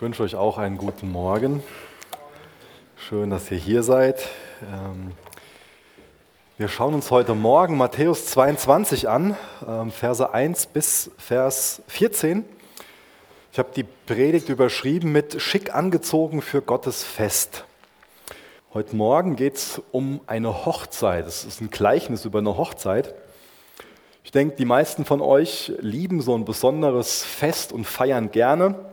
Ich wünsche euch auch einen guten Morgen. Schön, dass ihr hier seid. Ähm, wir schauen uns heute Morgen Matthäus 22 an, ähm, Verse 1 bis Vers 14. Ich habe die Predigt überschrieben mit Schick angezogen für Gottes Fest. Heute Morgen geht es um eine Hochzeit. Es ist ein Gleichnis über eine Hochzeit. Ich denke, die meisten von euch lieben so ein besonderes Fest und feiern gerne.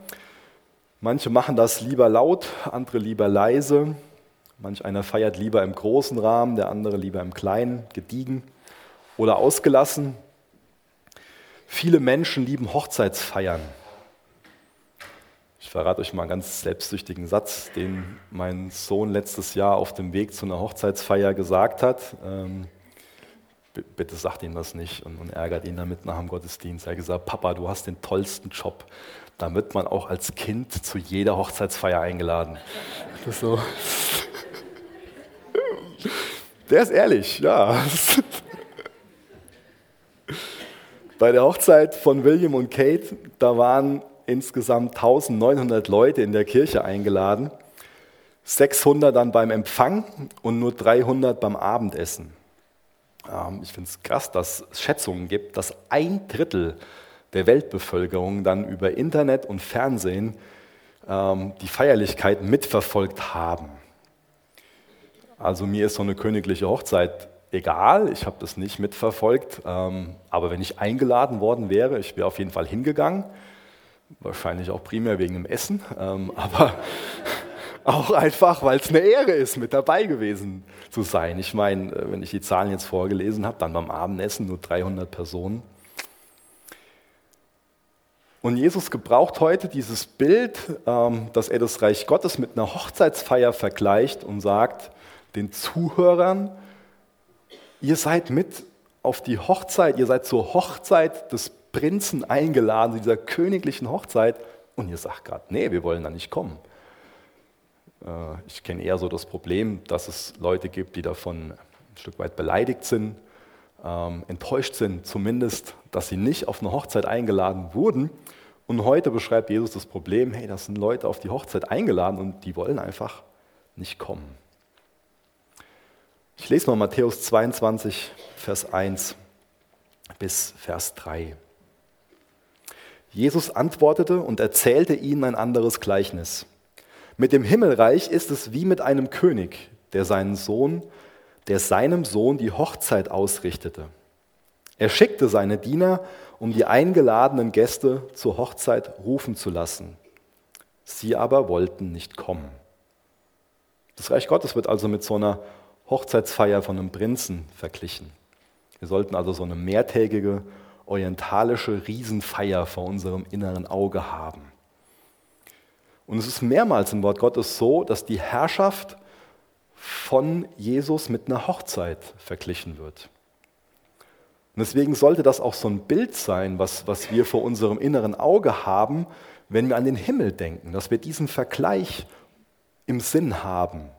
Manche machen das lieber laut, andere lieber leise. Manch einer feiert lieber im großen Rahmen, der andere lieber im kleinen, gediegen oder ausgelassen. Viele Menschen lieben Hochzeitsfeiern. Ich verrate euch mal einen ganz selbstsüchtigen Satz, den mein Sohn letztes Jahr auf dem Weg zu einer Hochzeitsfeier gesagt hat. Ähm, bitte sagt ihm das nicht und, und, ärgert ihn damit nach dem Gottesdienst. Er hat gesagt, Papa, du hast den tollsten Job. Da wird man auch als Kind zu jeder Hochzeitsfeier eingeladen. So. Der ist ehrlich, ja. Bei der Hochzeit von William und Kate, da waren insgesamt 1900 Leute in der Kirche eingeladen, 600 dann beim Empfang und nur 300 beim Abendessen. Ähm, ich finde es krass, dass es Schätzungen gibt, dass ein Drittel der Weltbevölkerung dann über Internet und Fernsehen ähm, die Feierlichkeit mitverfolgt haben. Also mir ist so eine königliche Hochzeit egal, ich habe das nicht mitverfolgt, ähm, aber wenn ich eingeladen worden wäre, ich wäre auf jeden Fall hingegangen, wahrscheinlich auch primär wegen dem Essen, ähm, aber auch einfach, weil es eine Ehre ist, mit dabei gewesen zu sein. Ich meine, äh, wenn ich die Zahlen jetzt vorgelesen habe, dann beim Abendessen nur 300 Personen. Und Jesus gebraucht heute dieses Bild, ähm, dass er das Reich Gottes mit einer Hochzeitsfeier vergleicht und sagt den Zuhörern, ihr seid mit auf die Hochzeit, ihr seid zur Hochzeit des Prinzen eingeladen, zu dieser königlichen Hochzeit, und ihr sagt gerade, nee, wir wollen da nicht kommen. Äh, ich kenne eher so das Problem, dass es Leute gibt, die davon ein Stück weit beleidigt sind, ähm, enttäuscht sind, zumindest, dass sie nicht auf eine Hochzeit eingeladen wurden. Und heute beschreibt Jesus das Problem, hey, das sind Leute auf die Hochzeit eingeladen und die wollen einfach nicht kommen. Ich lese mal Matthäus 22, Vers 1 bis Vers 3. Jesus antwortete und erzählte ihnen ein anderes Gleichnis. Mit dem Himmelreich ist es wie mit einem König, der seinen Sohn, der seinem Sohn die Hochzeit ausrichtete. Er schickte seine Diener, um die eingeladenen Gäste zur Hochzeit rufen zu lassen. Sie aber wollten nicht kommen. Das Reich Gottes wird also mit so einer Hochzeitsfeier von einem Prinzen verglichen. Wir sollten also so eine mehrtägige orientalische Riesenfeier vor unserem inneren Auge haben. Und es ist mehrmals im Wort Gottes so, dass die Herrschaft von Jesus mit einer Hochzeit verglichen wird. Und deswegen sollte das auch so ein Bild sein, was, was wir vor unserem inneren Auge haben, wenn wir an den Himmel denken, dass wir diesen Vergleich im Sinn haben.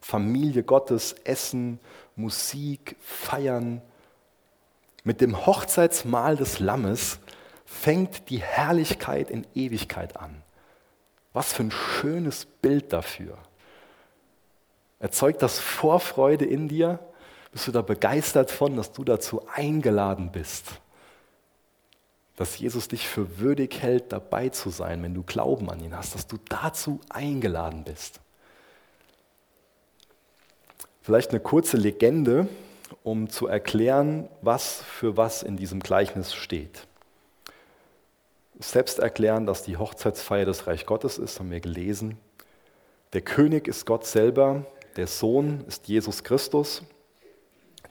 Familie Gottes, Essen, Musik, Feiern, mit dem Hochzeitsmahl des Lammes fängt die Herrlichkeit in Ewigkeit an. Was für ein schönes Bild dafür. Erzeugt das Vorfreude in dir? Bist du da begeistert von, dass du dazu eingeladen bist? Dass Jesus dich für würdig hält, dabei zu sein, wenn du Glauben an ihn hast, dass du dazu eingeladen bist. Vielleicht eine kurze Legende, um zu erklären, was für was in diesem Gleichnis steht. Selbst erklären, dass die Hochzeitsfeier des Reich Gottes ist, haben wir gelesen. Der König ist Gott selber, der Sohn ist Jesus Christus.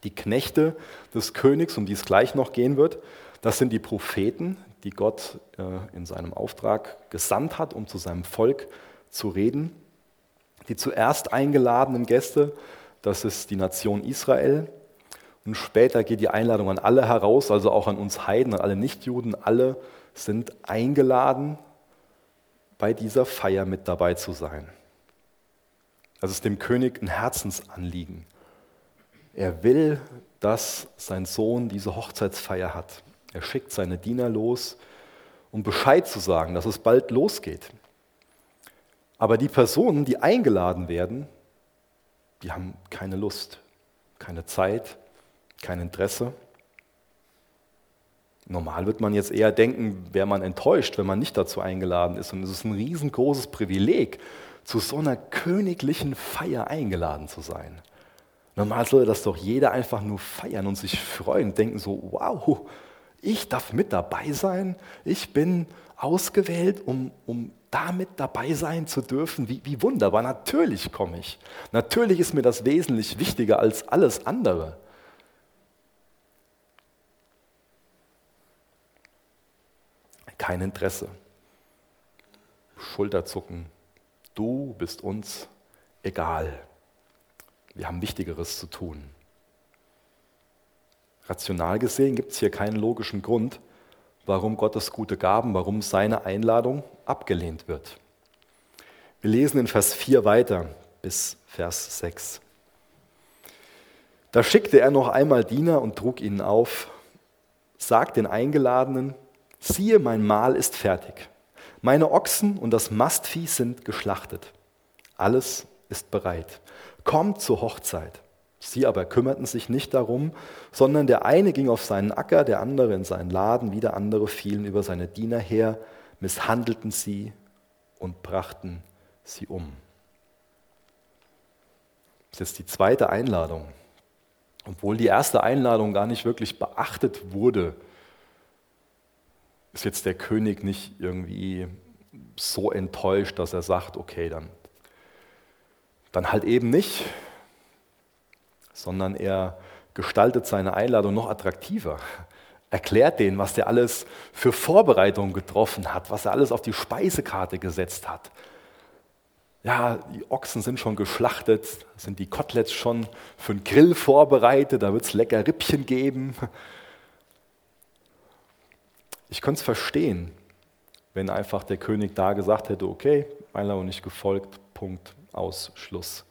Die Knechte des Königs, um die es gleich noch gehen wird, das sind die Propheten, die Gott äh, in seinem Auftrag gesandt hat, um zu seinem Volk zu reden. Die zuerst eingeladenen Gäste, das ist die Nation Israel. Und später geht die Einladung an alle heraus, also auch an uns Heiden, an alle Nichtjuden. Alle sind eingeladen, bei dieser Feier mit dabei zu sein. Das ist dem König ein Herzensanliegen. Er will, dass sein Sohn diese Hochzeitsfeier hat. Er schickt seine Diener los, um Bescheid zu sagen, dass es bald losgeht. Aber die Personen, die eingeladen werden, die haben keine Lust, keine Zeit, kein Interesse. Normal wird man jetzt eher denken, wäre man enttäuscht, wenn man nicht dazu eingeladen ist. Und es ist ein riesengroßes Privileg, zu so einer königlichen Feier eingeladen zu sein. Normal sollte das doch jeder einfach nur feiern und sich freuen, denken so, wow, ich darf mit dabei sein, ich bin ausgewählt, um, um damit dabei sein zu dürfen. Wie, wie wunderbar, natürlich komme ich. Natürlich ist mir das wesentlich wichtiger als alles andere. Kein Interesse. Schulterzucken, Du bist uns egal. Wir haben Wichtigeres zu tun. Rational gesehen gibt es hier keinen logischen Grund, warum Gottes gute Gaben, warum seine Einladung abgelehnt wird. Wir lesen in Vers 4 weiter bis Vers 6. Da schickte er noch einmal Diener und trug ihnen auf, sagt den Eingeladenen, siehe, mein Mahl ist fertig. Meine Ochsen und das Mastvieh sind geschlachtet. Alles ist bereit. Kommt zur Hochzeit. Sie aber kümmerten sich nicht darum, sondern der eine ging auf seinen Acker, der andere in seinen Laden, wieder andere fielen über seine Diener her, misshandelten sie und brachten sie um. Das ist jetzt die zweite Einladung. Obwohl die erste Einladung gar nicht wirklich beachtet wurde, ist jetzt der König nicht irgendwie so enttäuscht, dass er sagt, okay, dann, dann halt eben nicht, sondern er gestaltet seine Einladung noch attraktiver. Erklärt denen, was er alles für Vorbereitungen getroffen hat, was er alles auf die Speisekarte gesetzt hat. Ja, die Ochsen sind schon geschlachtet, sind die Koteletts schon für den Grill vorbereitet, da wird es lecker Rippchen geben. Ich könnte es verstehen, wenn einfach der König da gesagt hätte, okay, Einladung nicht gefolgt, Punkt, aus, Schluss.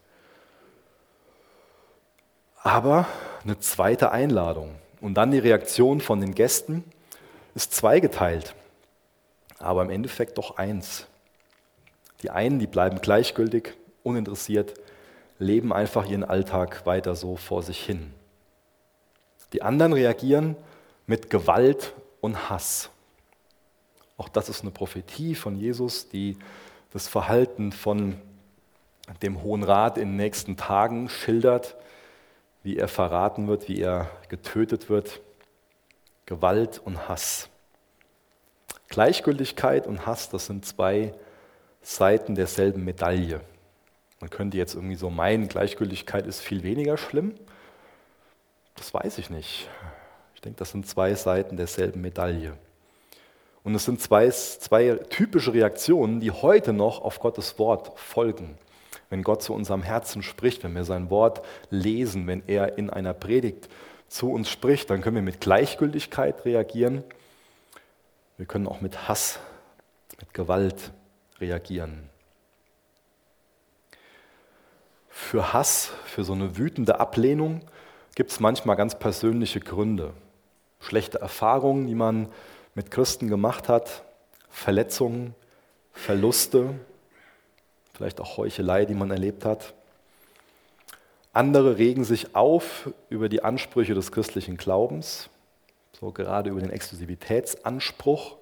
Aber eine zweite Einladung und dann die Reaktion von den Gästen ist zweigeteilt, aber im Endeffekt doch eins. Die einen, die bleiben gleichgültig, uninteressiert, leben einfach ihren Alltag weiter so vor sich hin. Die anderen reagieren mit Gewalt und Hass. Auch das ist eine Prophetie von Jesus, die das Verhalten von dem Hohen Rat in den nächsten Tagen schildert, wie er verraten wird, wie er getötet wird. Gewalt und Hass. Gleichgültigkeit und Hass, das sind zwei Seiten derselben Medaille. Man könnte jetzt irgendwie so meinen, Gleichgültigkeit ist viel weniger schlimm. Das weiß ich nicht. Ich denke, das sind zwei Seiten derselben Medaille. Und es sind zwei, zwei typische Reaktionen, die heute noch auf Gottes Wort folgen. Wenn Gott zu unserem Herzen spricht, wenn wir sein Wort lesen, wenn er in einer Predigt zu uns spricht, dann können wir mit Gleichgültigkeit reagieren. Wir können auch mit Hass, mit Gewalt reagieren. Für Hass, für so eine wütende Ablehnung gibt es manchmal ganz persönliche Gründe schlechte Erfahrungen, die man mit Christen gemacht hat, Verletzungen, Verluste, vielleicht auch Heuchelei, die man erlebt hat. Andere regen sich auf über die Ansprüche des christlichen Glaubens, so gerade über den Exklusivitätsanspruch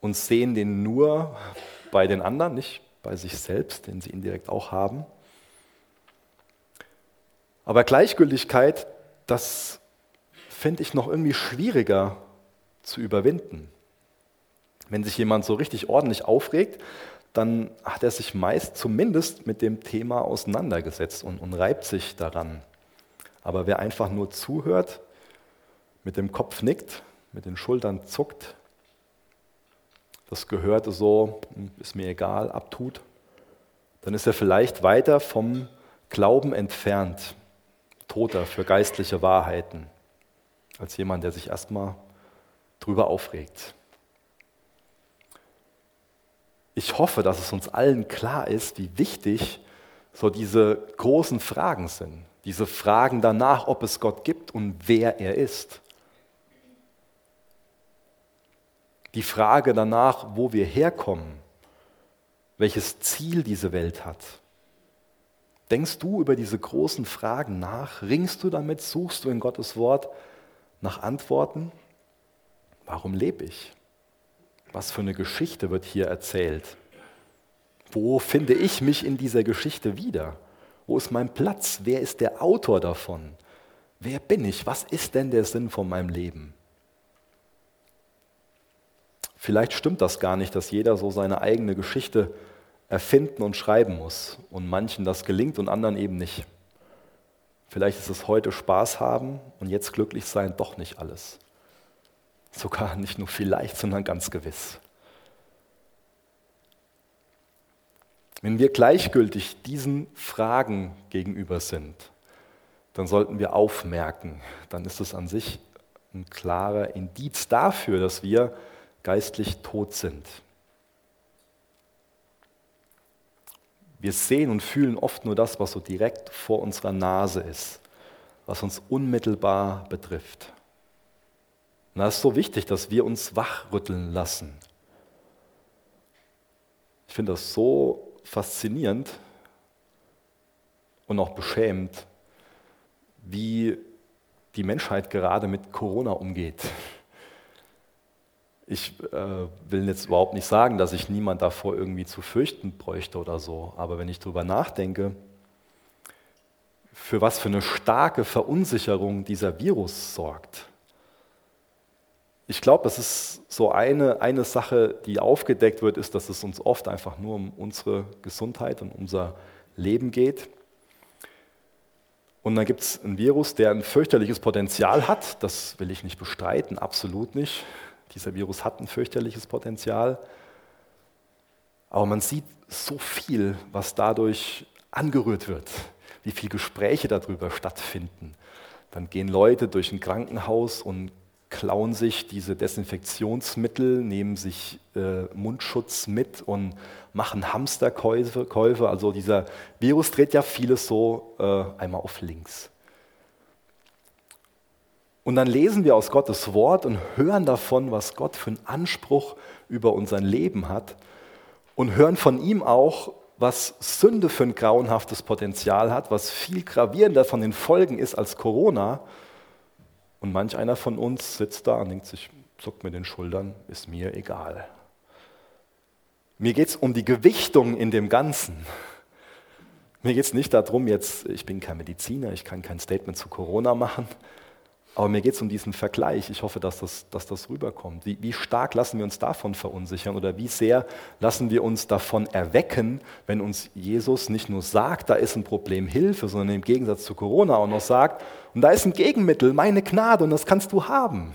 und sehen den nur bei den anderen, nicht bei sich selbst, den sie indirekt auch haben. Aber Gleichgültigkeit, das fände ich noch irgendwie schwieriger zu überwinden. Wenn sich jemand so richtig ordentlich aufregt, dann hat er sich meist zumindest mit dem Thema auseinandergesetzt und, und reibt sich daran. Aber wer einfach nur zuhört, mit dem Kopf nickt, mit den Schultern zuckt, das Gehörte so, hm, ist mir egal, abtut, dann ist er vielleicht weiter vom Glauben entfernt, toter für geistliche Wahrheiten als jemand, der sich erstmal drüber aufregt. Ich hoffe, dass es uns allen klar ist, wie wichtig so diese großen Fragen sind. Diese Fragen danach, ob es Gott gibt und wer er ist. Die Frage danach, wo wir herkommen welches Ziel diese Welt hat? Denkst du über diese großen Fragen nach? Ringst du damit? Suchst du in Gottes Wort nach Antworten? Warum lebe ich? Was für eine Geschichte wird hier erzählt? Wo finde ich mich in dieser Geschichte wieder? Wo ist mein Platz? Wer ist der Autor davon? Wer bin ich? Was ist denn der Sinn von meinem Leben? Vielleicht stimmt das gar nicht, dass jeder so seine eigene Geschichte erfinden und schreiben muss und manchen das gelingt und anderen eben nicht. Vielleicht ist es heute Spaß haben und jetzt glücklich sein doch nicht alles. Sogar nicht nur vielleicht, sondern ganz gewiss. Wenn wir gleichgültig diesen Fragen gegenüber sind, dann sollten wir aufmerken, dann ist es an sich ein klarer Indiz dafür, dass wir geistlich tot sind. Wir sehen und fühlen oft nur das, was so direkt vor unserer Nase ist, was uns unmittelbar betrifft. Und da ist so wichtig, dass wir uns wachrütteln lassen. Ich finde das so faszinierend und auch beschämend, wie die Menschheit gerade mit Corona umgeht. Ich äh, will jetzt überhaupt nicht sagen, dass ich niemand davor irgendwie zu fürchten bräuchte oder so, aber wenn ich darüber nachdenke, für was für eine starke Verunsicherung dieser Virus sorgt. Ich glaube, das ist so eine, eine Sache, die aufgedeckt wird, ist, dass es uns oft einfach nur um unsere Gesundheit und unser Leben geht. Und dann gibt es einen Virus, der ein fürchterliches Potenzial hat. Das will ich nicht bestreiten, absolut nicht. Dieser Virus hat ein fürchterliches Potenzial. Aber man sieht so viel, was dadurch angerührt wird, wie viele Gespräche darüber stattfinden. Dann gehen Leute durch ein Krankenhaus und klauen sich diese Desinfektionsmittel, nehmen sich äh, Mundschutz mit und machen Hamsterkäufe. Käufe. Also dieser Virus dreht ja vieles so äh, einmal auf links. Und dann lesen wir aus Gottes Wort und hören davon, was Gott für einen Anspruch über unser Leben hat und hören von ihm auch, was Sünde für ein grauenhaftes Potenzial hat, was viel gravierender von den Folgen ist als Corona. Und manch einer von uns sitzt da und denkt sich, zuckt mit den Schultern, ist mir egal. Mir geht es um die Gewichtung in dem Ganzen. Mir geht es nicht darum, jetzt, ich bin kein Mediziner, ich kann kein Statement zu Corona machen, aber mir geht es um diesen Vergleich. Ich hoffe, dass das, dass das rüberkommt. Wie, wie, stark lassen wir uns davon verunsichern oder wie sehr lassen wir uns davon erwecken, wenn uns Jesus nicht nur sagt, da ist ein Problem Hilfe, sondern im Gegensatz zu Corona auch noch sagt, und da ist ein Gegenmittel, meine Gnade, und das kannst du haben.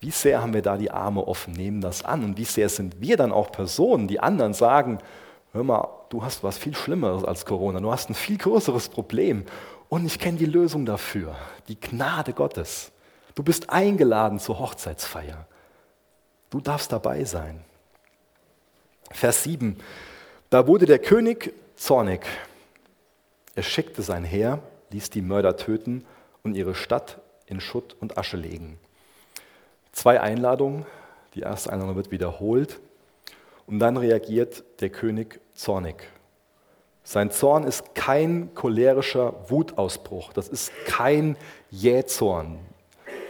Wie sehr haben wir da die Arme offen, nehmen das an und wie sehr sind wir dann auch Personen, die anderen sagen, hör mal, du hast was viel Schlimmeres als Corona, du hast ein viel größeres Problem und ich kenne die Lösung dafür, die Gnade Gottes. Du bist eingeladen zur Hochzeitsfeier. Du darfst dabei sein. Vers 7. Da wurde der König zornig. Er schickte sein Heer, ließ die Mörder töten und ihre Stadt in Schutt und Asche legen. Zwei Einladungen. Die erste Einladung wird wiederholt. Und dann reagiert der König zornig. Sein Zorn ist kein cholerischer Wutausbruch, das ist kein Jähzorn.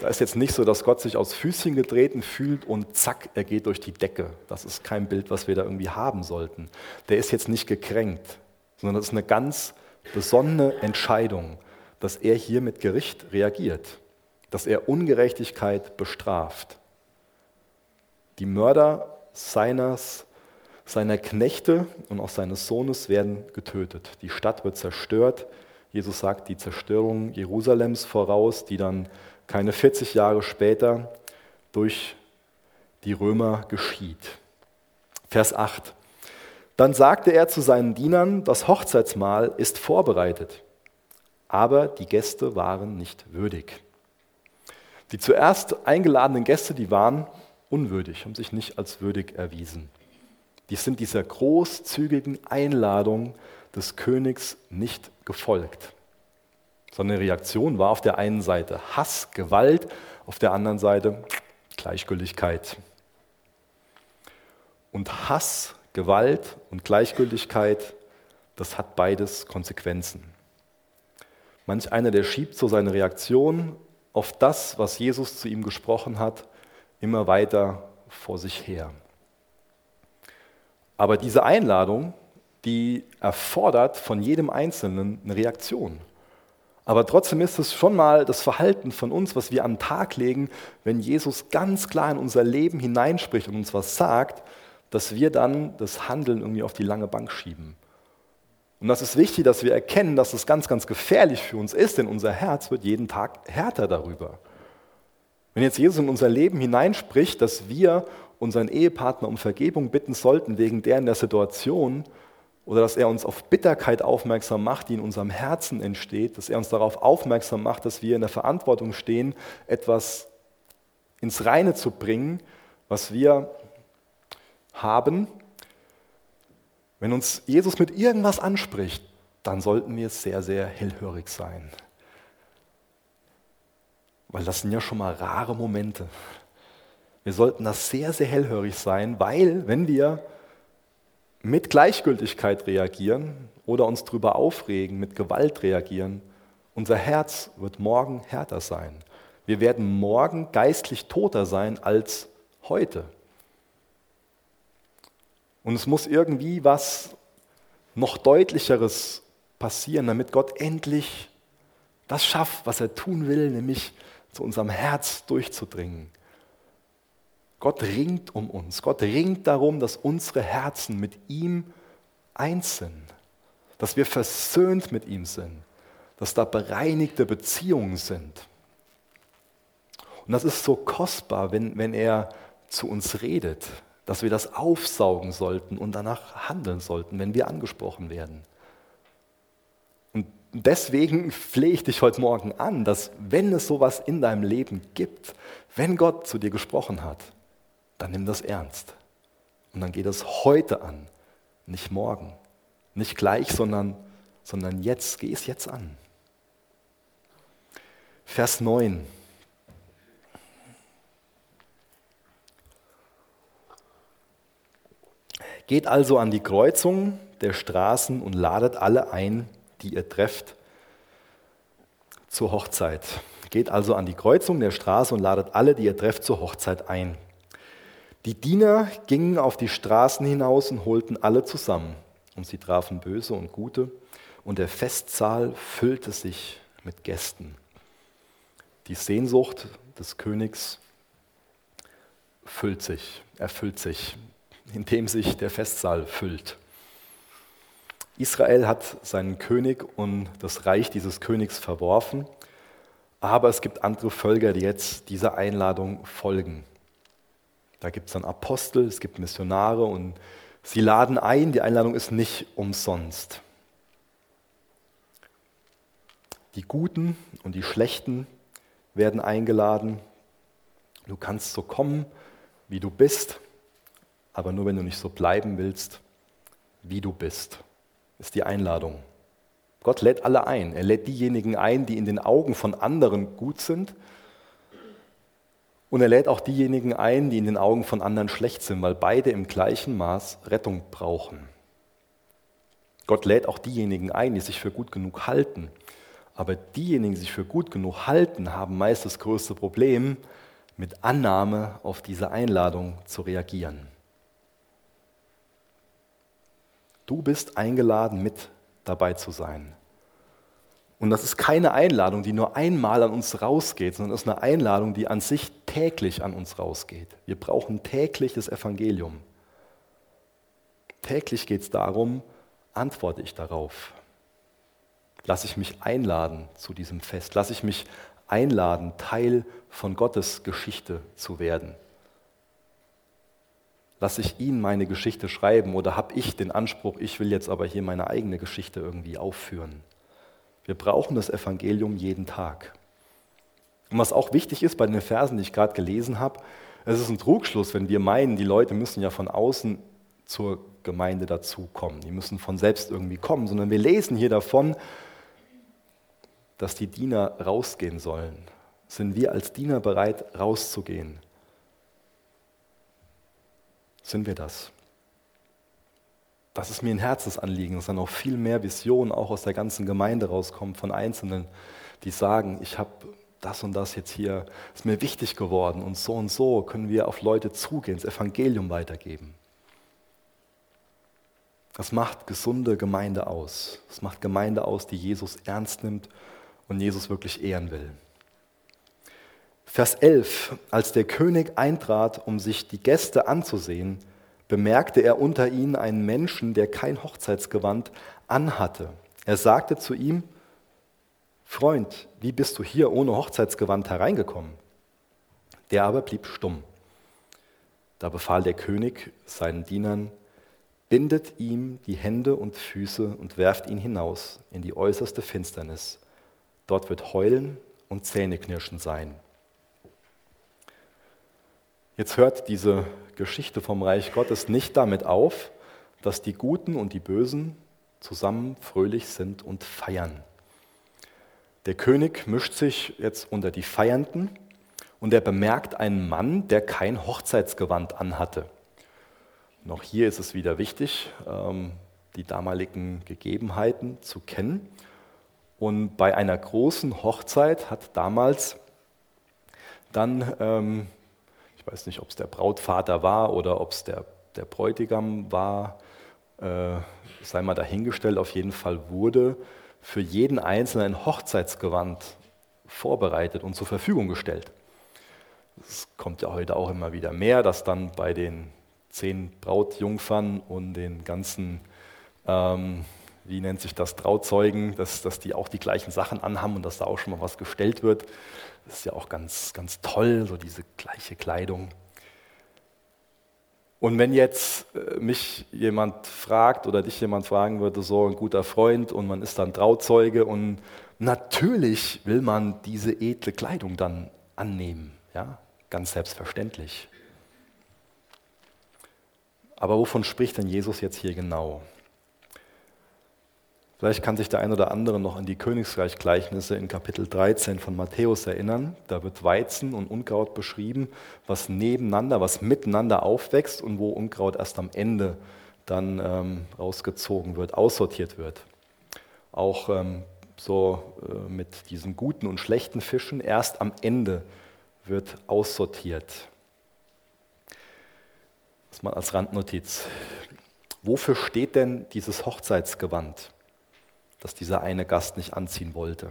Da ist jetzt nicht so, dass Gott sich aus Füßchen getreten fühlt und zack, er geht durch die Decke. Das ist kein Bild, was wir da irgendwie haben sollten. Der ist jetzt nicht gekränkt, sondern das ist eine ganz besonnene Entscheidung, dass er hier mit Gericht reagiert, dass er Ungerechtigkeit bestraft. Die Mörder seines seiner Knechte und auch seines Sohnes werden getötet. Die Stadt wird zerstört. Jesus sagt die Zerstörung Jerusalems voraus, die dann keine 40 Jahre später durch die Römer geschieht. Vers 8. Dann sagte er zu seinen Dienern, das Hochzeitsmahl ist vorbereitet, aber die Gäste waren nicht würdig. Die zuerst eingeladenen Gäste, die waren unwürdig, haben sich nicht als würdig erwiesen die sind dieser großzügigen Einladung des Königs nicht gefolgt. Sondern die Reaktion war auf der einen Seite Hass, Gewalt, auf der anderen Seite Gleichgültigkeit. Und Hass, Gewalt und Gleichgültigkeit, das hat beides Konsequenzen. Manch einer, der schiebt so seine Reaktion auf das, was Jesus zu ihm gesprochen hat, immer weiter vor sich her. Aber diese Einladung, die erfordert von jedem Einzelnen eine Reaktion. Aber trotzdem ist es schon mal das Verhalten von uns, was wir an den Tag legen, wenn Jesus ganz klar in unser Leben hineinspricht und uns was sagt, dass wir dann das Handeln irgendwie auf die lange Bank schieben. Und das ist wichtig, dass wir erkennen, dass es ganz, ganz gefährlich für uns ist, denn unser Herz wird jeden Tag härter darüber. Wenn jetzt Jesus in unser Leben hineinspricht, dass wir unseren Ehepartner um Vergebung bitten sollten wegen der in der Situation, oder dass er uns auf Bitterkeit aufmerksam macht, die in unserem Herzen entsteht, dass er uns darauf aufmerksam macht, dass wir in der Verantwortung stehen, etwas ins Reine zu bringen, was wir haben. Wenn uns Jesus mit irgendwas anspricht, dann sollten wir sehr, sehr hellhörig sein. Weil das sind ja schon mal rare Momente. Wir sollten das sehr, sehr hellhörig sein, weil wenn wir mit Gleichgültigkeit reagieren oder uns darüber aufregen, mit Gewalt reagieren, unser Herz wird morgen härter sein. Wir werden morgen geistlich toter sein als heute. Und es muss irgendwie was noch deutlicheres passieren, damit Gott endlich das schafft, was er tun will, nämlich zu unserem Herz durchzudringen. Gott ringt um uns. Gott ringt darum, dass unsere Herzen mit ihm eins sind, dass wir versöhnt mit ihm sind, dass da bereinigte Beziehungen sind. Und das ist so kostbar, wenn, wenn er zu uns redet, dass wir das aufsaugen sollten und danach handeln sollten, wenn wir angesprochen werden. Und deswegen flehe ich dich heute Morgen an, dass wenn es sowas in deinem Leben gibt, wenn Gott zu dir gesprochen hat, dann nimm das ernst. Und dann geht es heute an, nicht morgen, nicht gleich, sondern, sondern jetzt, geh es jetzt an. Vers 9. Geht also an die Kreuzung der Straßen und ladet alle ein, die ihr trefft, zur Hochzeit. Geht also an die Kreuzung der Straße und ladet alle, die ihr trefft, zur Hochzeit ein. Die Diener gingen auf die Straßen hinaus und holten alle zusammen. Und sie trafen Böse und Gute. Und der Festsaal füllte sich mit Gästen. Die Sehnsucht des Königs füllt sich, erfüllt sich, indem sich der Festsaal füllt. Israel hat seinen König und das Reich dieses Königs verworfen, aber es gibt andere Völker, die jetzt dieser Einladung folgen. Da gibt es dann Apostel, es gibt Missionare und sie laden ein. Die Einladung ist nicht umsonst. Die Guten und die Schlechten werden eingeladen. Du kannst so kommen, wie du bist, aber nur wenn du nicht so bleiben willst, wie du bist, ist die Einladung. Gott lädt alle ein. Er lädt diejenigen ein, die in den Augen von anderen gut sind und er lädt auch diejenigen ein, die in den Augen von anderen schlecht sind, weil beide im gleichen Maß Rettung brauchen. Gott lädt auch diejenigen ein, die sich für gut genug halten. Aber diejenigen, die sich für gut genug halten, haben meist das größte Problem, mit Annahme auf diese Einladung zu reagieren. Du bist eingeladen, mit dabei zu sein. Und das ist keine Einladung, die nur einmal an uns rausgeht, sondern es ist eine Einladung, die an sich täglich an uns rausgeht. Wir brauchen täglich das Evangelium. Täglich geht es darum, antworte ich darauf. Lass ich mich einladen zu diesem Fest. Lass ich mich einladen, Teil von Gottes Geschichte zu werden. Lass ich ihn meine Geschichte schreiben oder habe ich den Anspruch, ich will jetzt aber hier meine eigene Geschichte irgendwie aufführen. Wir brauchen das Evangelium jeden Tag. Und was auch wichtig ist bei den Versen, die ich gerade gelesen habe, es ist ein Trugschluss, wenn wir meinen, die Leute müssen ja von außen zur Gemeinde dazukommen. Die müssen von selbst irgendwie kommen, sondern wir lesen hier davon, dass die Diener rausgehen sollen. Sind wir als Diener bereit, rauszugehen? Sind wir das? Das ist mir ein Herzensanliegen, dass dann noch viel mehr Visionen auch aus der ganzen Gemeinde rauskommen von Einzelnen, die sagen, ich habe das und das jetzt hier, ist mir wichtig geworden und so und so können wir auf Leute zugehen, das Evangelium weitergeben. Das macht gesunde Gemeinde aus. Das macht Gemeinde aus, die Jesus ernst nimmt und Jesus wirklich ehren will. Vers 11. Als der König eintrat, um sich die Gäste anzusehen, bemerkte er unter ihnen einen Menschen, der kein Hochzeitsgewand anhatte. Er sagte zu ihm, Freund, wie bist du hier ohne Hochzeitsgewand hereingekommen? Der aber blieb stumm. Da befahl der König seinen Dienern, bindet ihm die Hände und Füße und werft ihn hinaus in die äußerste Finsternis. Dort wird Heulen und Zähneknirschen sein. Jetzt hört diese Geschichte vom Reich Gottes nicht damit auf, dass die Guten und die Bösen zusammen fröhlich sind und feiern. Der König mischt sich jetzt unter die Feiernden und er bemerkt einen Mann, der kein Hochzeitsgewand anhatte. Noch hier ist es wieder wichtig, ähm, die damaligen Gegebenheiten zu kennen. Und bei einer großen Hochzeit hat damals dann ähm, ich weiß nicht, ob es der Brautvater war oder ob es der, der Bräutigam war, äh, sei mal dahingestellt, auf jeden Fall wurde für jeden Einzelnen ein Hochzeitsgewand vorbereitet und zur Verfügung gestellt. Es kommt ja heute auch immer wieder mehr, dass dann bei den zehn Brautjungfern und den ganzen, ähm, wie nennt sich das, Trauzeugen, dass, dass die auch die gleichen Sachen anhaben und dass da auch schon mal was gestellt wird. Ist ja auch ganz, ganz toll, so diese gleiche Kleidung. Und wenn jetzt äh, mich jemand fragt oder dich jemand fragen würde, so ein guter Freund und man ist dann Trauzeuge und natürlich will man diese edle Kleidung dann annehmen, ja, ganz selbstverständlich. Aber wovon spricht denn Jesus jetzt hier genau? Vielleicht kann sich der ein oder andere noch an die Königsreichgleichnisse in Kapitel 13 von Matthäus erinnern. Da wird Weizen und Unkraut beschrieben, was nebeneinander, was miteinander aufwächst und wo Unkraut erst am Ende dann ähm, rausgezogen wird, aussortiert wird. Auch ähm, so äh, mit diesen guten und schlechten Fischen, erst am Ende wird aussortiert. Das mal als Randnotiz. Wofür steht denn dieses Hochzeitsgewand? Das dieser eine Gast nicht anziehen wollte.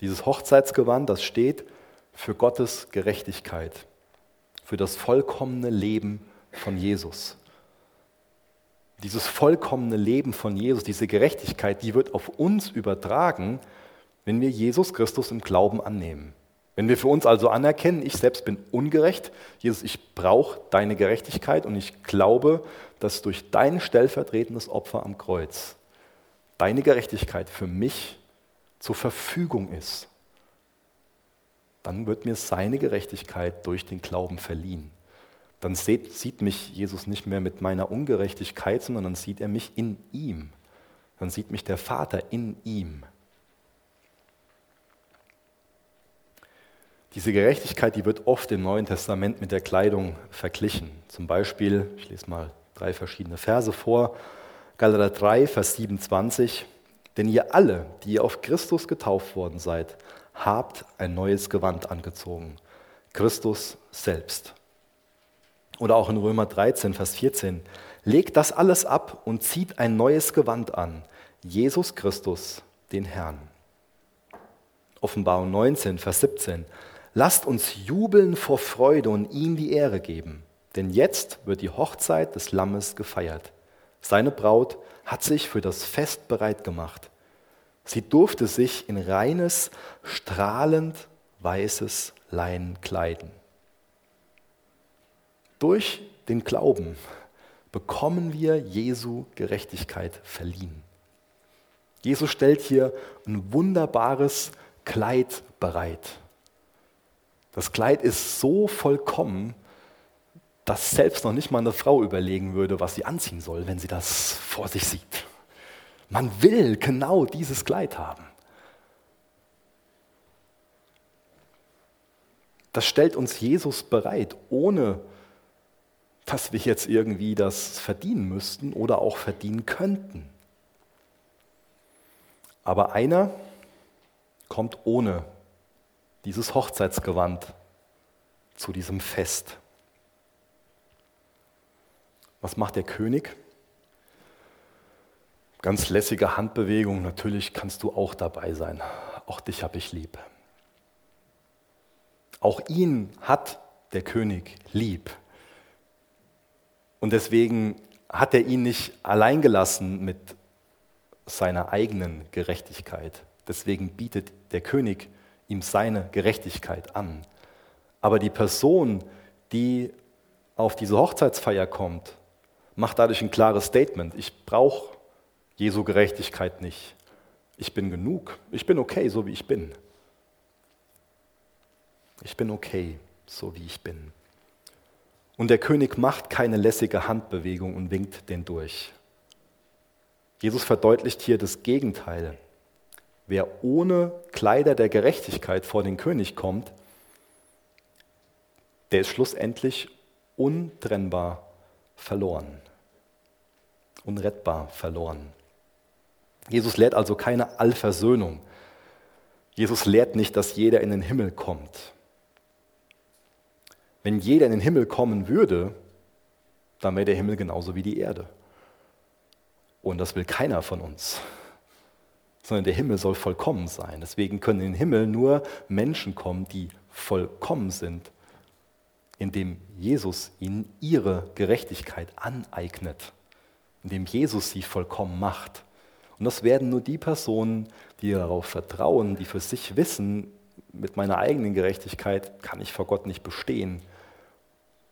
Dieses Hochzeitsgewand, das steht für Gottes Gerechtigkeit, für das vollkommene Leben von Jesus. Dieses vollkommene Leben von Jesus, diese Gerechtigkeit, die wird auf uns übertragen, wenn wir Jesus Christus im Glauben annehmen. Wenn wir für uns also anerkennen, ich selbst bin ungerecht, Jesus, ich brauche deine Gerechtigkeit und ich glaube, dass durch dein stellvertretendes Opfer am Kreuz deine Gerechtigkeit für mich zur Verfügung ist, dann wird mir seine Gerechtigkeit durch den Glauben verliehen. Dann sieht, sieht mich Jesus nicht mehr mit meiner Ungerechtigkeit, sondern dann sieht er mich in ihm. Dann sieht mich der Vater in ihm. Diese Gerechtigkeit, die wird oft im Neuen Testament mit der Kleidung verglichen. Zum Beispiel, ich lese mal drei verschiedene Verse vor. Galater 3, Vers 27. Denn ihr alle, die ihr auf Christus getauft worden seid, habt ein neues Gewand angezogen. Christus selbst. Oder auch in Römer 13, Vers 14. Legt das alles ab und zieht ein neues Gewand an. Jesus Christus, den Herrn. Offenbarung 19, Vers 17. Lasst uns jubeln vor Freude und ihm die Ehre geben. Denn jetzt wird die Hochzeit des Lammes gefeiert. Seine Braut hat sich für das Fest bereit gemacht. Sie durfte sich in reines, strahlend weißes Lein kleiden. Durch den Glauben bekommen wir Jesu Gerechtigkeit verliehen. Jesus stellt hier ein wunderbares Kleid bereit. Das Kleid ist so vollkommen, dass selbst noch nicht mal eine Frau überlegen würde, was sie anziehen soll, wenn sie das vor sich sieht. Man will genau dieses Kleid haben. Das stellt uns Jesus bereit, ohne dass wir jetzt irgendwie das verdienen müssten oder auch verdienen könnten. Aber einer kommt ohne dieses Hochzeitsgewand zu diesem Fest. Was macht der König? Ganz lässige Handbewegung, natürlich kannst du auch dabei sein. Auch dich habe ich lieb. Auch ihn hat der König lieb. Und deswegen hat er ihn nicht allein gelassen mit seiner eigenen Gerechtigkeit. Deswegen bietet der König ihm seine Gerechtigkeit an. Aber die Person, die auf diese Hochzeitsfeier kommt, macht dadurch ein klares Statement. Ich brauche Jesu Gerechtigkeit nicht. Ich bin genug. Ich bin okay, so wie ich bin. Ich bin okay, so wie ich bin. Und der König macht keine lässige Handbewegung und winkt den durch. Jesus verdeutlicht hier das Gegenteil. Wer ohne Kleider der Gerechtigkeit vor den König kommt, der ist schlussendlich untrennbar verloren, unrettbar verloren. Jesus lehrt also keine Allversöhnung. Jesus lehrt nicht, dass jeder in den Himmel kommt. Wenn jeder in den Himmel kommen würde, dann wäre der Himmel genauso wie die Erde. Und das will keiner von uns, sondern der Himmel soll vollkommen sein. Deswegen können in den Himmel nur Menschen kommen, die vollkommen sind, indem Jesus ihnen ihre Gerechtigkeit aneignet, indem Jesus sie vollkommen macht. Und das werden nur die Personen, die darauf vertrauen, die für sich wissen, mit meiner eigenen Gerechtigkeit kann ich vor Gott nicht bestehen.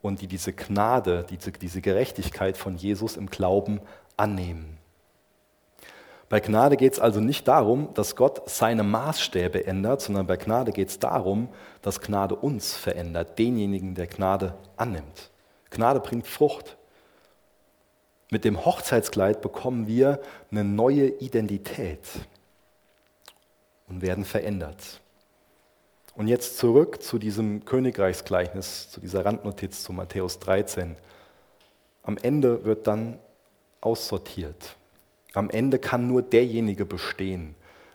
Und die diese Gnade, diese, diese Gerechtigkeit von Jesus im Glauben annehmen. Bei Gnade geht es also nicht darum, dass Gott seine Maßstäbe ändert, sondern bei Gnade geht es darum, dass Gnade uns verändert, denjenigen, der Gnade annimmt. Gnade bringt Frucht. Mit dem Hochzeitskleid bekommen wir eine neue Identität und werden verändert. Und jetzt zurück zu diesem Königreichsgleichnis, zu dieser Randnotiz zu Matthäus 13. Am Ende wird dann aussortiert. Am Ende kann nur derjenige bestehen,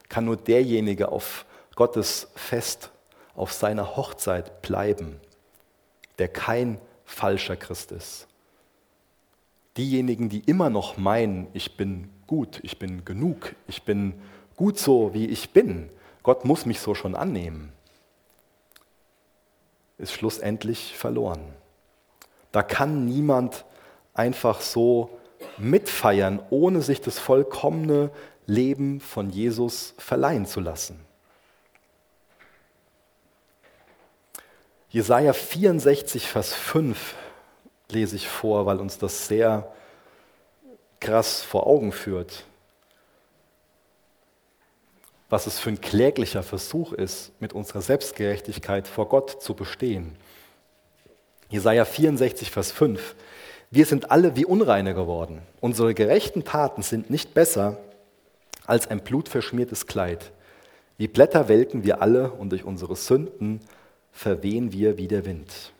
kann nur derjenige auf Gottes Fest, auf seiner Hochzeit bleiben, der kein falscher Christ ist, diejenigen, die immer noch meinen, ich bin gut, ich bin genug, ich bin gut so, wie ich bin, Gott muss mich so schon annehmen, ist schlussendlich verloren. Da kann niemand einfach so mitfeiern, ohne sich das vollkommene Leben von Jesus verleihen zu lassen. Jesaja 64, Vers 5 lese ich vor, weil uns das sehr krass vor Augen führt, was es für ein kläglicher Versuch ist, mit unserer Selbstgerechtigkeit vor Gott zu bestehen. Jesaja 64, Vers 5. Wir sind alle wie Unreine geworden. Unsere gerechten Taten sind nicht besser als ein blutverschmiertes Kleid. Wie Blätter welken wir alle und durch unsere Sünden verwehen wir wie der Wind.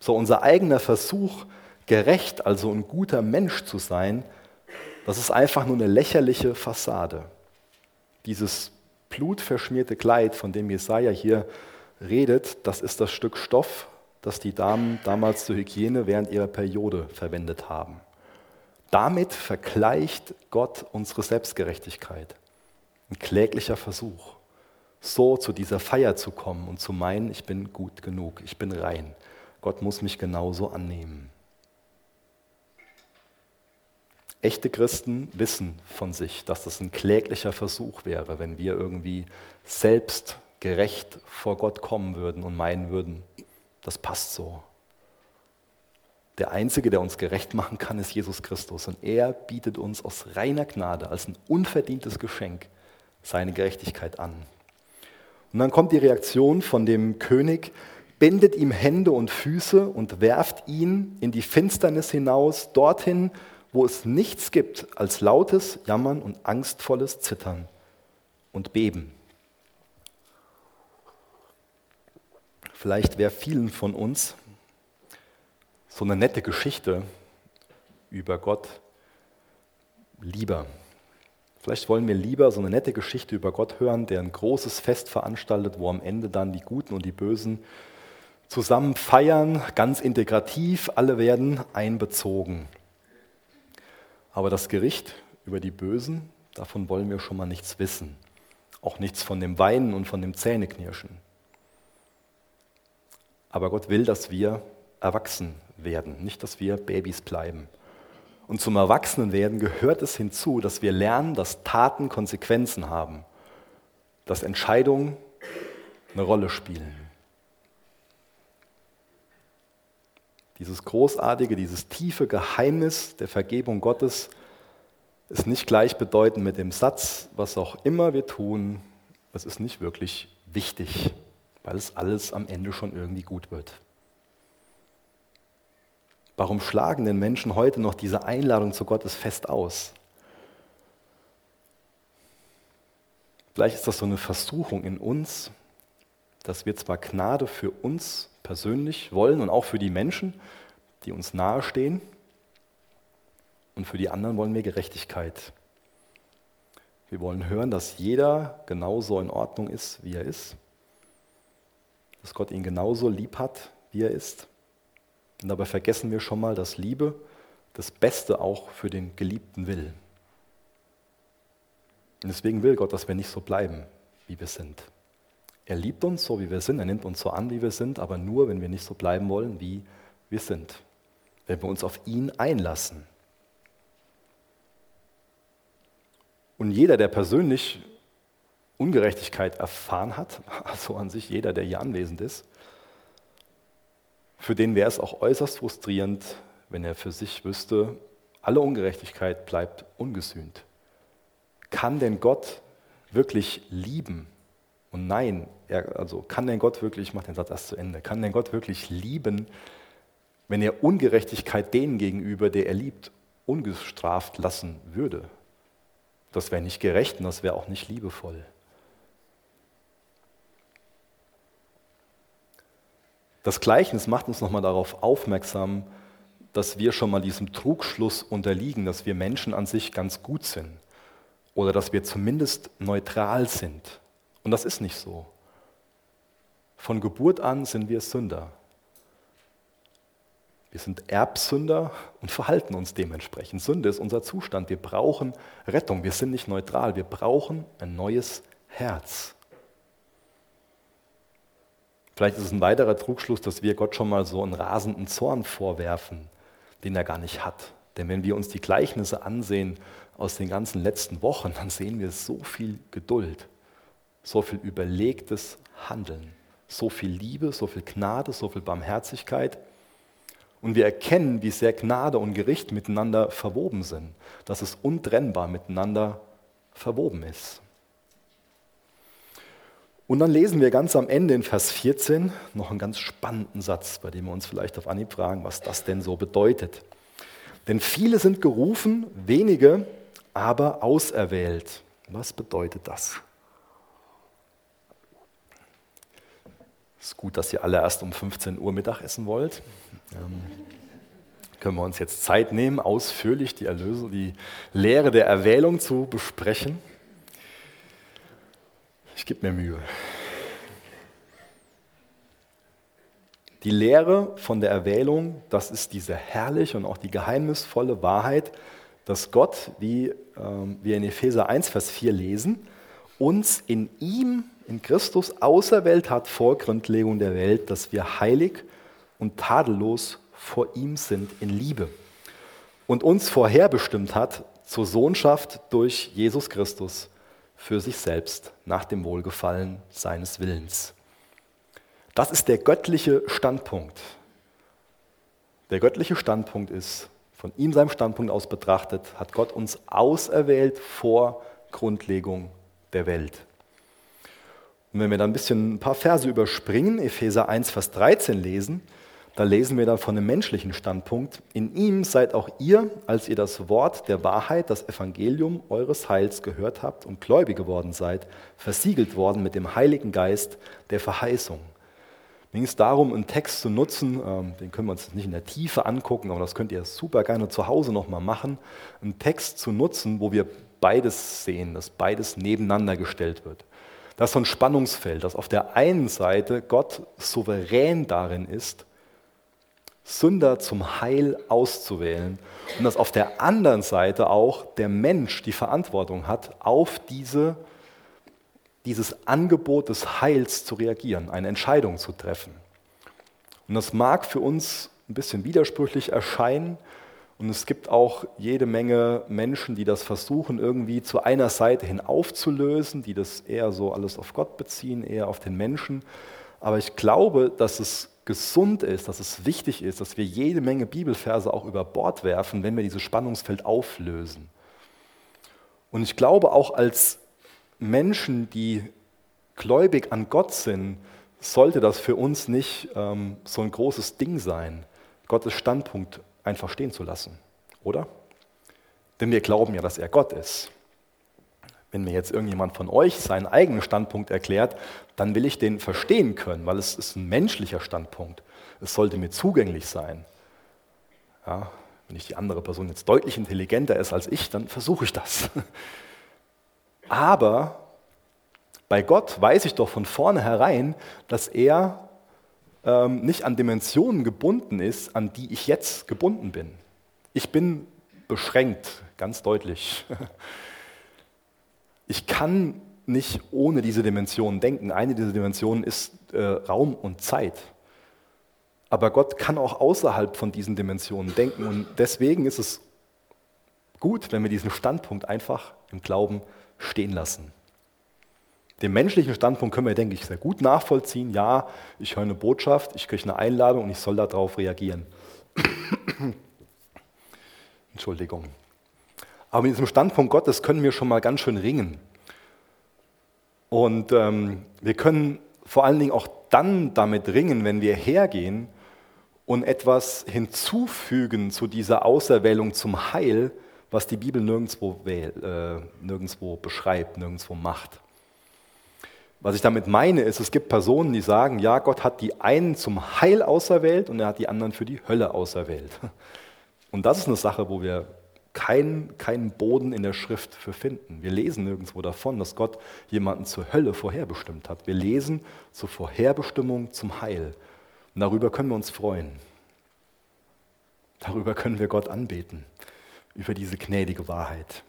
So unser eigener Versuch, gerecht, also ein guter Mensch zu sein, das ist einfach nur eine lächerliche Fassade. Dieses blutverschmierte Kleid, von dem Jesaja hier redet, das ist das Stück Stoff, das die Damen damals zur Hygiene während ihrer Periode verwendet haben. Damit vergleicht Gott unsere Selbstgerechtigkeit. Ein kläglicher Versuch, so zu dieser Feier zu kommen und zu meinen, ich bin gut genug, ich bin rein. Gott muss mich genauso annehmen. Echte Christen wissen von sich, dass das ein kläglicher Versuch wäre, wenn wir irgendwie selbst gerecht vor Gott kommen würden und meinen würden, das passt so. Der Einzige, der uns gerecht machen kann, ist Jesus Christus. Und er bietet uns aus reiner Gnade als ein unverdientes Geschenk seine Gerechtigkeit an. Und dann kommt die Reaktion von dem König, bindet ihm Hände und Füße und werft ihn in die Finsternis hinaus, dorthin, wo es nichts gibt als lautes Jammern und angstvolles Zittern und Beben. Vielleicht wäre vielen von uns so eine nette Geschichte über Gott lieber. Vielleicht wollen wir lieber so eine nette Geschichte über Gott hören, der ein großes Fest veranstaltet, wo am Ende dann die Guten und die Bösen zusammen feiern, ganz integrativ, alle werden einbezogen. Aber das Gericht über die Bösen, davon wollen wir schon mal nichts wissen. Auch nichts von dem Weinen und von dem Zähneknirschen. Aber Gott will, dass wir erwachsen werden, nicht, dass wir Babys bleiben. Und zum Erwachsenenwerden gehört es hinzu, dass wir lernen, dass Taten Konsequenzen haben, dass Entscheidungen eine Rolle spielen. Dieses großartige, dieses tiefe Geheimnis der Vergebung Gottes ist nicht gleichbedeutend mit dem Satz, was auch immer wir tun, es ist nicht wirklich wichtig, weil es alles am Ende schon irgendwie gut wird. Warum schlagen denn Menschen heute noch diese Einladung zu Gottes Fest aus? Vielleicht ist das so eine Versuchung in uns, dass wir zwar Gnade für uns persönlich wollen und auch für die Menschen, die uns nahestehen, und für die anderen wollen wir Gerechtigkeit. Wir wollen hören, dass jeder genauso in Ordnung ist, wie er ist, dass Gott ihn genauso lieb hat, wie er ist und dabei vergessen wir schon mal, dass Liebe das Beste auch für den Geliebten will. Und deswegen will Gott, dass wir nicht so bleiben, wie wir sind. Er liebt uns so, wie wir sind, er nimmt uns so an, wie wir sind, aber nur, wenn wir nicht so bleiben wollen, wie wir sind. Wenn wir uns auf ihn einlassen. Und jeder, der persönlich Ungerechtigkeit erfahren hat, also an sich jeder, der hier anwesend ist, für den wäre es auch äußerst frustrierend, wenn er für sich wüsste, alle Ungerechtigkeit bleibt ungesühnt. Kann denn Gott wirklich lieben? Und nein, er, also kann denn Gott wirklich, ich mache den Satz erst zu Ende, kann denn Gott wirklich lieben, wenn er Ungerechtigkeit denen gegenüber, der er liebt, ungestraft lassen würde? Das wäre nicht gerecht und das wäre auch nicht liebevoll. Das Gleichnis macht uns nochmal darauf aufmerksam, dass wir schon mal diesem Trugschluss unterliegen, dass wir Menschen an sich ganz gut sind oder dass wir zumindest neutral sind. Und das ist nicht so. Von Geburt an sind wir Sünder. Wir sind Erbsünder und verhalten uns dementsprechend. Sünde ist unser Zustand. Wir brauchen Rettung. Wir sind nicht neutral. Wir brauchen ein neues Herz. Vielleicht ist es ein weiterer Trugschluss, dass wir Gott schon mal so einen rasenden Zorn vorwerfen, den er gar nicht hat. Denn wenn wir uns die Gleichnisse ansehen aus den ganzen letzten Wochen, dann sehen wir so viel Geduld, so viel überlegtes Handeln, so viel Liebe, so viel Gnade, so viel Barmherzigkeit. Und wir erkennen, wie sehr Gnade und Gericht miteinander verwoben sind, dass es untrennbar miteinander verwoben ist. Und dann lesen wir ganz am Ende in Vers 14 noch einen ganz spannenden Satz, bei dem wir uns vielleicht auf Anhieb fragen, was das denn so bedeutet. Denn viele sind gerufen, wenige aber auserwählt. Was bedeutet das? Es ist gut, dass ihr alle erst um 15 Uhr Mittag essen wollt. Ähm, können wir uns jetzt Zeit nehmen, ausführlich die Erlösung, die Lehre der Erwählung zu besprechen. Ich gebe mir Mühe. Die Lehre von der Erwählung, das ist diese herrliche und auch die geheimnisvolle Wahrheit, dass Gott, wie ähm, wir in Epheser 1, Vers 4 lesen, uns in ihm, in Christus, auserwählt hat vor Grundlegung der Welt, dass wir heilig und tadellos vor ihm sind in Liebe und uns vorherbestimmt hat zur Sohnschaft durch Jesus Christus für sich selbst nach dem Wohlgefallen seines Willens. Das ist der göttliche Standpunkt. Der göttliche Standpunkt ist, von ihm seinem Standpunkt aus betrachtet, hat Gott uns auserwählt vor Grundlegung der Welt. Und wenn wir dann ein bisschen ein paar Verse überspringen, Epheser 1, Vers 13 lesen, da lesen wir dann von einem menschlichen Standpunkt. In ihm seid auch ihr, als ihr das Wort der Wahrheit, das Evangelium eures Heils gehört habt und gläubig geworden seid, versiegelt worden mit dem Heiligen Geist der Verheißung, Mir ging es darum, einen Text zu nutzen, ähm, den können wir uns nicht in der Tiefe angucken, aber das könnt ihr super gerne zu Hause nochmal machen, einen Text zu nutzen, wo wir beides sehen, dass beides nebeneinander gestellt wird. Das ist so ein Spannungsfeld, dass auf der einen Seite Gott souverän darin ist, Sünder zum Heil auszuwählen und dass auf der anderen Seite auch der Mensch die Verantwortung hat, auf diese, dieses Angebot des Heils zu reagieren, eine Entscheidung zu treffen. Und das mag für uns ein bisschen widersprüchlich erscheinen, und es gibt auch jede Menge Menschen, die das versuchen, irgendwie zu einer Seite hin aufzulösen, die das eher so alles auf Gott beziehen, eher auf den Menschen. Aber ich glaube, dass es gesund ist, dass es wichtig ist, dass wir jede Menge Bibelverse auch über Bord werfen, wenn wir dieses Spannungsfeld auflösen. Und ich glaube auch als Menschen, die gläubig an Gott sind, sollte das für uns nicht ähm, so ein großes Ding sein, Gottes Standpunkt einfach stehen zu lassen, oder? Denn wir glauben ja, dass er Gott ist. Wenn mir jetzt irgendjemand von euch seinen eigenen Standpunkt erklärt, dann will ich den verstehen können, weil es ist ein menschlicher Standpunkt. Es sollte mir zugänglich sein. Ja, wenn ich die andere Person jetzt deutlich intelligenter ist als ich, dann versuche ich das. Aber bei Gott weiß ich doch von vornherein, dass er ähm, nicht an Dimensionen gebunden ist, an die ich jetzt gebunden bin. Ich bin beschränkt, ganz deutlich. Ich kann nicht ohne diese Dimensionen denken. Eine dieser Dimensionen ist äh, Raum und Zeit. Aber Gott kann auch außerhalb von diesen Dimensionen denken. Und deswegen ist es gut, wenn wir diesen Standpunkt einfach im Glauben stehen lassen. Den menschlichen Standpunkt können wir, denke ich, sehr gut nachvollziehen. Ja, ich höre eine Botschaft, ich kriege eine Einladung und ich soll darauf reagieren. Entschuldigung. Aber mit diesem Standpunkt Gottes können wir schon mal ganz schön ringen. Und ähm, wir können vor allen Dingen auch dann damit ringen, wenn wir hergehen und etwas hinzufügen zu dieser Auserwählung zum Heil, was die Bibel nirgendwo, äh, nirgendwo beschreibt, nirgendwo macht. Was ich damit meine, ist, es gibt Personen, die sagen, ja, Gott hat die einen zum Heil auserwählt und er hat die anderen für die Hölle auserwählt. Und das ist eine Sache, wo wir keinen kein Boden in der Schrift für finden. Wir lesen nirgendwo davon, dass Gott jemanden zur Hölle vorherbestimmt hat. Wir lesen zur Vorherbestimmung zum Heil. Und darüber können wir uns freuen. Darüber können wir Gott anbeten, über diese gnädige Wahrheit.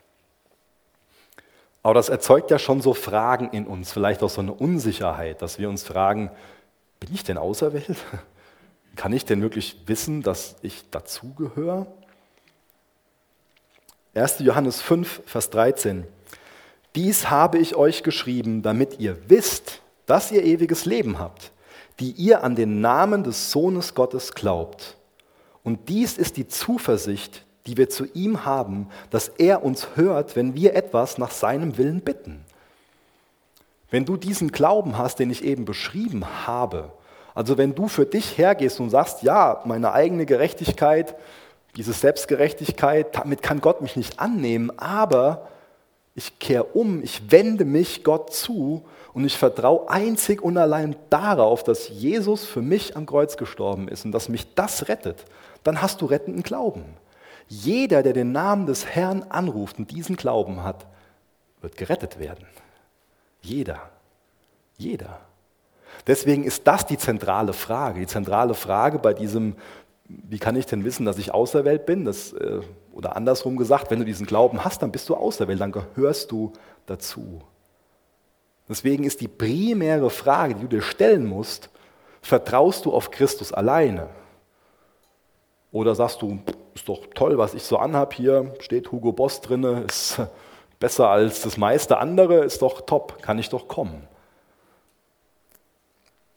Aber das erzeugt ja schon so Fragen in uns, vielleicht auch so eine Unsicherheit, dass wir uns fragen, bin ich denn auserwählt? Kann ich denn wirklich wissen, dass ich dazugehöre? 1. Johannes 5, Vers 13. Dies habe ich euch geschrieben, damit ihr wisst, dass ihr ewiges Leben habt, die ihr an den Namen des Sohnes Gottes glaubt. Und dies ist die Zuversicht, die wir zu ihm haben, dass er uns hört, wenn wir etwas nach seinem Willen bitten. Wenn du diesen Glauben hast, den ich eben beschrieben habe, also wenn du für dich hergehst und sagst, ja, meine eigene Gerechtigkeit, diese Selbstgerechtigkeit, damit kann Gott mich nicht annehmen, aber ich kehre um, ich wende mich Gott zu und ich vertraue einzig und allein darauf, dass Jesus für mich am Kreuz gestorben ist und dass mich das rettet, dann hast du rettenden Glauben. Jeder, der den Namen des Herrn anruft und diesen Glauben hat, wird gerettet werden. Jeder. Jeder. Deswegen ist das die zentrale Frage. Die zentrale Frage bei diesem, wie kann ich denn wissen, dass ich auserwählt bin? Das, äh, oder andersrum gesagt, wenn du diesen Glauben hast, dann bist du auserwählt, dann gehörst du dazu. Deswegen ist die primäre Frage, die du dir stellen musst, vertraust du auf Christus alleine? Oder sagst du, ist doch toll, was ich so anhab hier, steht Hugo Boss drinne, ist besser als das meiste andere, ist doch top, kann ich doch kommen.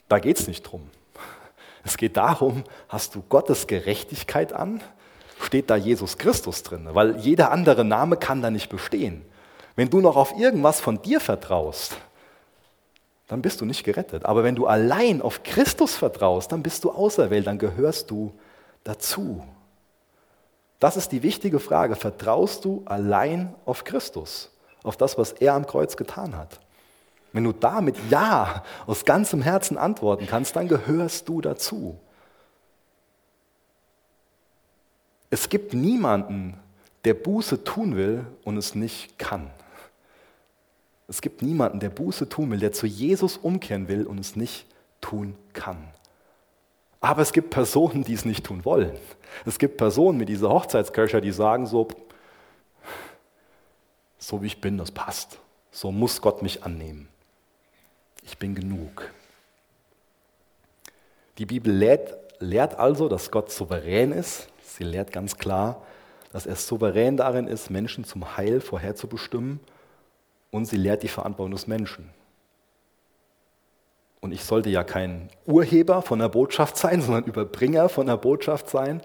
Da geht es nicht drum. Es geht darum, hast du Gottes Gerechtigkeit an? Steht da Jesus Christus drin? Weil jeder andere Name kann da nicht bestehen. Wenn du noch auf irgendwas von dir vertraust, dann bist du nicht gerettet. Aber wenn du allein auf Christus vertraust, dann bist du auserwählt, dann gehörst du dazu. Das ist die wichtige Frage. Vertraust du allein auf Christus, auf das, was er am Kreuz getan hat? Wenn du da mit Ja aus ganzem Herzen antworten kannst, dann gehörst du dazu. Es gibt niemanden, der Buße tun will und es nicht kann. Es gibt niemanden, der Buße tun will, der zu Jesus umkehren will und es nicht tun kann. Aber es gibt Personen, die es nicht tun wollen. Es gibt Personen mit dieser Hochzeitsköcher, die sagen so, so wie ich bin, das passt. So muss Gott mich annehmen. Ich bin genug. Die Bibel lehrt, lehrt also, dass Gott souverän ist. Sie lehrt ganz klar, dass er souverän darin ist, Menschen zum Heil vorherzubestimmen. Und sie lehrt die Verantwortung des Menschen. Und ich sollte ja kein Urheber von der Botschaft sein, sondern Überbringer von der Botschaft sein.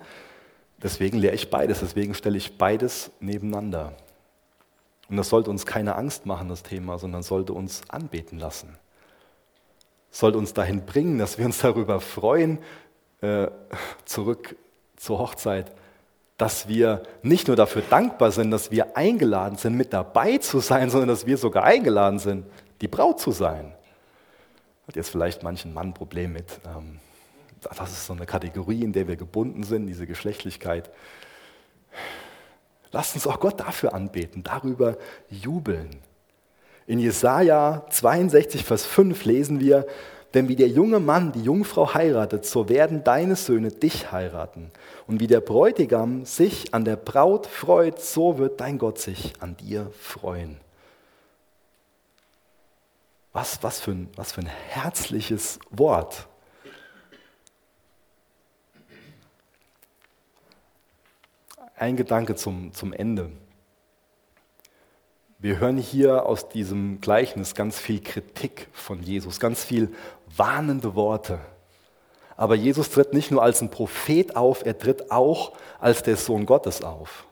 Deswegen lehre ich beides, deswegen stelle ich beides nebeneinander. Und das sollte uns keine Angst machen, das Thema, sondern sollte uns anbeten lassen. Sollte uns dahin bringen, dass wir uns darüber freuen, äh, zurück zur Hochzeit, dass wir nicht nur dafür dankbar sind, dass wir eingeladen sind, mit dabei zu sein, sondern dass wir sogar eingeladen sind, die Braut zu sein. Hat jetzt vielleicht manchen Mann ein Problem mit. Ähm, das ist so eine Kategorie, in der wir gebunden sind, diese Geschlechtlichkeit. Lasst uns auch Gott dafür anbeten, darüber jubeln. In Jesaja 62, Vers 5 lesen wir, denn wie der junge Mann die Jungfrau heiratet, so werden deine Söhne dich heiraten. Und wie der Bräutigam sich an der Braut freut, so wird dein Gott sich an dir freuen. Was, was, für, ein, was für ein herzliches Wort. Ein Gedanke zum, zum Ende. Wir hören hier aus diesem Gleichnis ganz viel Kritik von Jesus, ganz viel warnende Worte. Aber Jesus tritt nicht nur als ein Prophet auf, er tritt auch als der Sohn Gottes auf.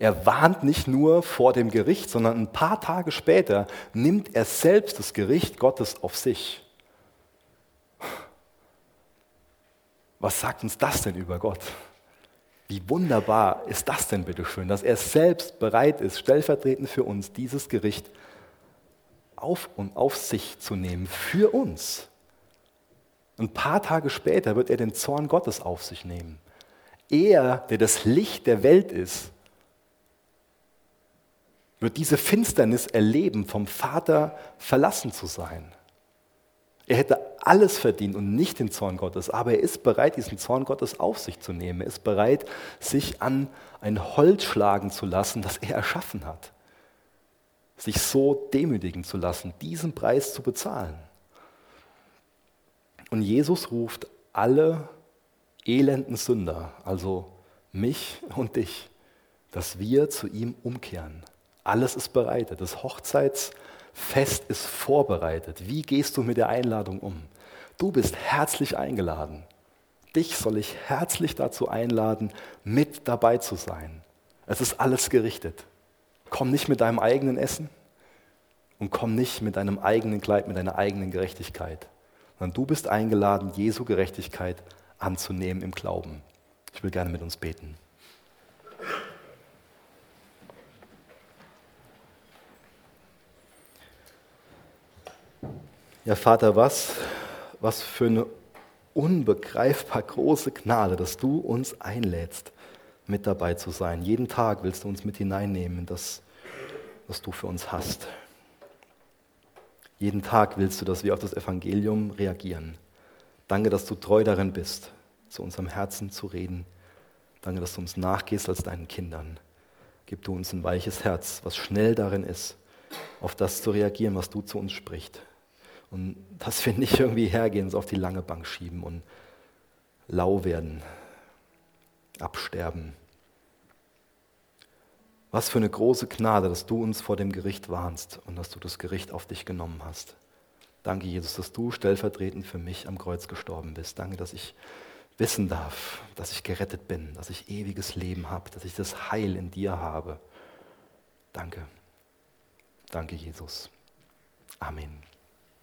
Er warnt nicht nur vor dem Gericht, sondern ein paar Tage später nimmt er selbst das Gericht Gottes auf sich. Was sagt uns das denn über Gott? Wie wunderbar ist das denn bitte schön, dass er selbst bereit ist, stellvertretend für uns dieses Gericht auf und auf sich zu nehmen, für uns. Ein paar Tage später wird er den Zorn Gottes auf sich nehmen. Er, der das Licht der Welt ist, wird diese Finsternis erleben, vom Vater verlassen zu sein. Er hätte alles verdient und nicht den Zorn Gottes, aber er ist bereit, diesen Zorn Gottes auf sich zu nehmen. Er ist bereit, sich an ein Holz schlagen zu lassen, das er erschaffen hat. Sich so demütigen zu lassen, diesen Preis zu bezahlen. Und Jesus ruft alle elenden Sünder, also mich und dich, dass wir zu ihm umkehren. Alles ist bereitet. Das Hochzeitsfest ist vorbereitet. Wie gehst du mit der Einladung um? Du bist herzlich eingeladen. Dich soll ich herzlich dazu einladen, mit dabei zu sein. Es ist alles gerichtet. Komm nicht mit deinem eigenen Essen und komm nicht mit deinem eigenen Kleid, mit deiner eigenen Gerechtigkeit, sondern du bist eingeladen, Jesu Gerechtigkeit anzunehmen im Glauben. Ich will gerne mit uns beten. Ja, Vater, was, was für eine unbegreifbar große Gnade, dass du uns einlädst, mit dabei zu sein. Jeden Tag willst du uns mit hineinnehmen in das, was du für uns hast. Jeden Tag willst du, dass wir auf das Evangelium reagieren. Danke, dass du treu darin bist, zu unserem Herzen zu reden. Danke, dass du uns nachgehst als deinen Kindern. Gib du uns ein weiches Herz, was schnell darin ist, auf das zu reagieren, was du zu uns sprichst. Und dass wir nicht irgendwie hergehen, uns auf die lange Bank schieben und lau werden, absterben. Was für eine große Gnade, dass du uns vor dem Gericht warnst und dass du das Gericht auf dich genommen hast. Danke, Jesus, dass du stellvertretend für mich am Kreuz gestorben bist. Danke, dass ich wissen darf, dass ich gerettet bin, dass ich ewiges Leben habe, dass ich das Heil in dir habe. Danke. Danke, Jesus. Amen.